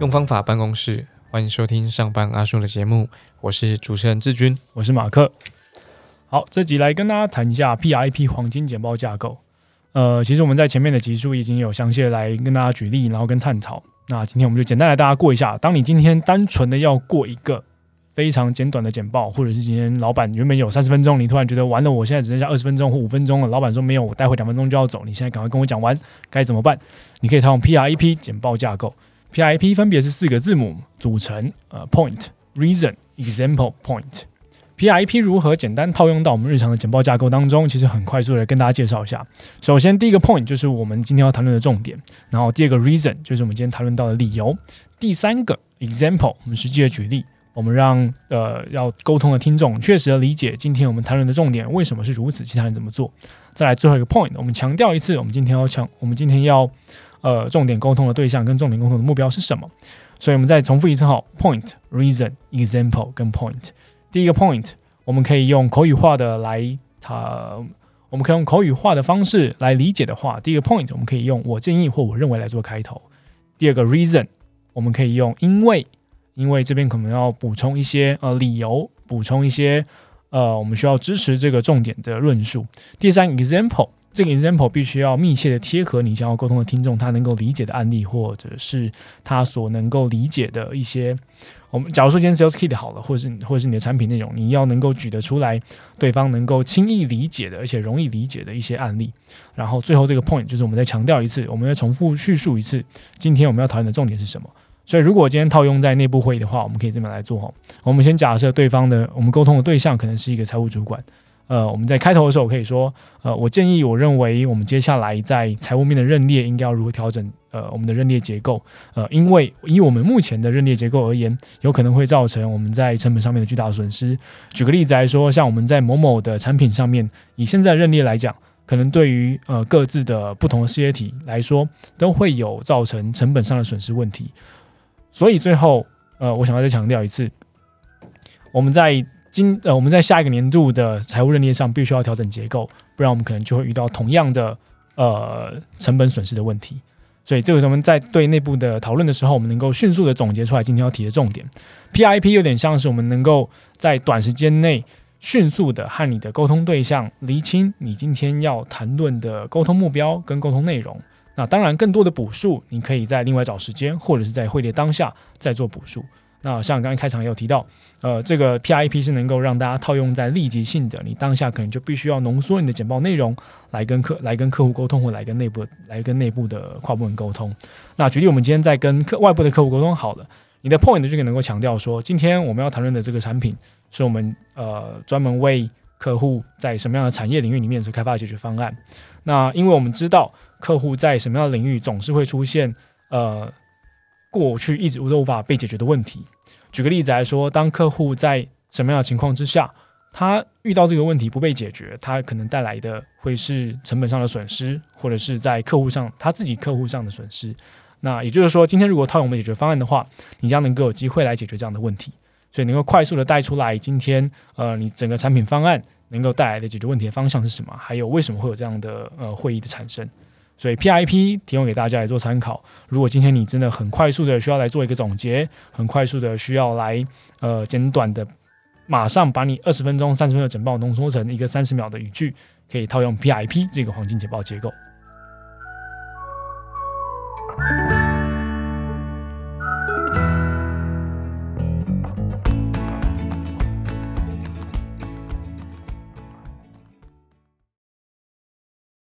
用方法办公室，欢迎收听上班阿叔的节目，我是主持人志军，我是马克。好，这集来跟大家谈一下 PIP 黄金简报架构。呃，其实我们在前面的集数已经有详细的来跟大家举例，然后跟探讨。那今天我们就简单来大家过一下。当你今天单纯的要过一个非常简短的简报，或者是今天老板原本有三十分钟，你突然觉得完了，我现在只剩下二十分钟或五分钟了，老板说没有，我待会两分钟就要走，你现在赶快跟我讲完，该怎么办？你可以套用 PIP 简报架构。PIP 分别是四个字母组成，呃，Point、Reason、Example、Point。PIP 如何简单套用到我们日常的简报架构当中？其实很快速的跟大家介绍一下。首先，第一个 Point 就是我们今天要谈论的重点，然后第二个 Reason 就是我们今天谈论到的理由，第三个 Example 我们实际的举例，我们让呃要沟通的听众确实的理解今天我们谈论的重点为什么是如此，其他人怎么做。再来最后一个 Point，我们强调一次，我们今天要强，我们今天要。呃，重点沟通的对象跟重点沟通的目标是什么？所以我们再重复一次哈：point、reason、example 跟 point。第一个 point，我们可以用口语化的来，它我们可以用口语化的方式来理解的话，第一个 point 我们可以用我建议或我认为来做开头。第二个 reason，我们可以用因为，因为这边可能要补充一些呃理由，补充一些呃我们需要支持这个重点的论述。第三 example。这个 example 必须要密切的贴合你想要沟通的听众他能够理解的案例，或者是他所能够理解的一些。我们假如说今天 sales kit 好了，或者是或者是你的产品内容，你要能够举得出来，对方能够轻易理解的，而且容易理解的一些案例。然后最后这个 point 就是我们再强调一次，我们要重复叙述一次，今天我们要讨论的重点是什么。所以如果今天套用在内部会议的话，我们可以这么来做哈。我们先假设对方的我们沟通的对象可能是一个财务主管。呃，我们在开头的时候可以说，呃，我建议，我认为我们接下来在财务面的认列应该要如何调整，呃，我们的认列结构，呃，因为以我们目前的认列结构而言，有可能会造成我们在成本上面的巨大损失。举个例子来说，像我们在某某的产品上面，以现在认列来讲，可能对于呃各自的不同的事业体来说，都会有造成成本上的损失问题。所以最后，呃，我想要再强调一次，我们在。今呃，我们在下一个年度的财务认列上必须要调整结构，不然我们可能就会遇到同样的呃成本损失的问题。所以这个我们在对内部的讨论的时候，我们能够迅速的总结出来今天要提的重点。PIP 有点像是我们能够在短时间内迅速的和你的沟通对象厘清你今天要谈论的沟通目标跟沟通内容。那当然，更多的补数你可以在另外找时间，或者是在会列当下再做补数。那像刚刚开场也有提到，呃，这个 PIP 是能够让大家套用在立即性的，你当下可能就必须要浓缩你的简报内容，来跟客来跟客户沟通，或来跟内部来跟内部的跨部门沟通。那举例，我们今天在跟客外部的客户沟通好了，你的 point 就可能够强调说，今天我们要谈论的这个产品，是我们呃专门为客户在什么样的产业领域里面所开发的解决方案。那因为我们知道客户在什么样的领域总是会出现呃。过去一直都无法被解决的问题。举个例子来说，当客户在什么样的情况之下，他遇到这个问题不被解决，他可能带来的会是成本上的损失，或者是在客户上他自己客户上的损失。那也就是说，今天如果套用我们解决方案的话，你将能够有机会来解决这样的问题，所以能够快速的带出来今天呃你整个产品方案能够带来的解决问题的方向是什么，还有为什么会有这样的呃会议的产生。所以 PIP 提供给大家来做参考。如果今天你真的很快速的需要来做一个总结，很快速的需要来呃简短的，马上把你二十分钟、三十分钟的简报浓缩成一个三十秒的语句，可以套用 PIP 这个黄金简报结构。